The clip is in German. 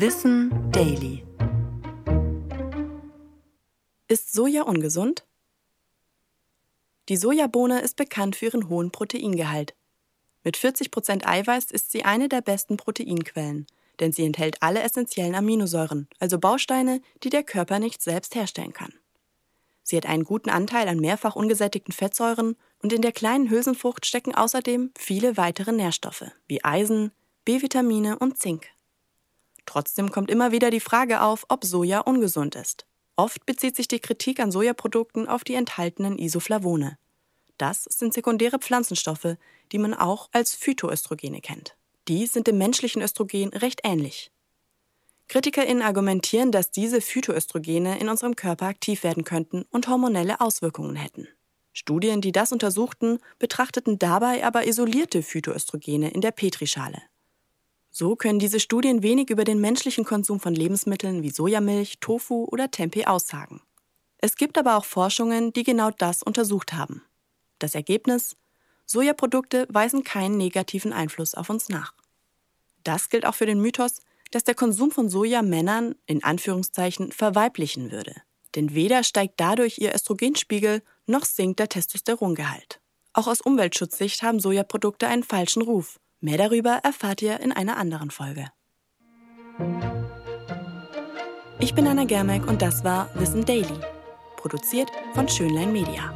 Wissen Daily. Ist Soja ungesund? Die Sojabohne ist bekannt für ihren hohen Proteingehalt. Mit 40% Eiweiß ist sie eine der besten Proteinquellen, denn sie enthält alle essentiellen Aminosäuren, also Bausteine, die der Körper nicht selbst herstellen kann. Sie hat einen guten Anteil an mehrfach ungesättigten Fettsäuren und in der kleinen Hülsenfrucht stecken außerdem viele weitere Nährstoffe wie Eisen, B-Vitamine und Zink. Trotzdem kommt immer wieder die Frage auf, ob Soja ungesund ist. Oft bezieht sich die Kritik an Sojaprodukten auf die enthaltenen Isoflavone. Das sind sekundäre Pflanzenstoffe, die man auch als Phytoöstrogene kennt. Die sind dem menschlichen Östrogen recht ähnlich. KritikerInnen argumentieren, dass diese Phytoöstrogene in unserem Körper aktiv werden könnten und hormonelle Auswirkungen hätten. Studien, die das untersuchten, betrachteten dabei aber isolierte Phytoöstrogene in der Petrischale. So können diese Studien wenig über den menschlichen Konsum von Lebensmitteln wie Sojamilch, Tofu oder Tempeh aussagen. Es gibt aber auch Forschungen, die genau das untersucht haben. Das Ergebnis? Sojaprodukte weisen keinen negativen Einfluss auf uns nach. Das gilt auch für den Mythos, dass der Konsum von Soja Männern in Anführungszeichen verweiblichen würde. Denn weder steigt dadurch ihr Östrogenspiegel noch sinkt der Testosterongehalt. Auch aus Umweltschutzsicht haben Sojaprodukte einen falschen Ruf Mehr darüber erfahrt ihr in einer anderen Folge. Ich bin Anna Germeck und das war Wissen Daily, produziert von Schönlein Media.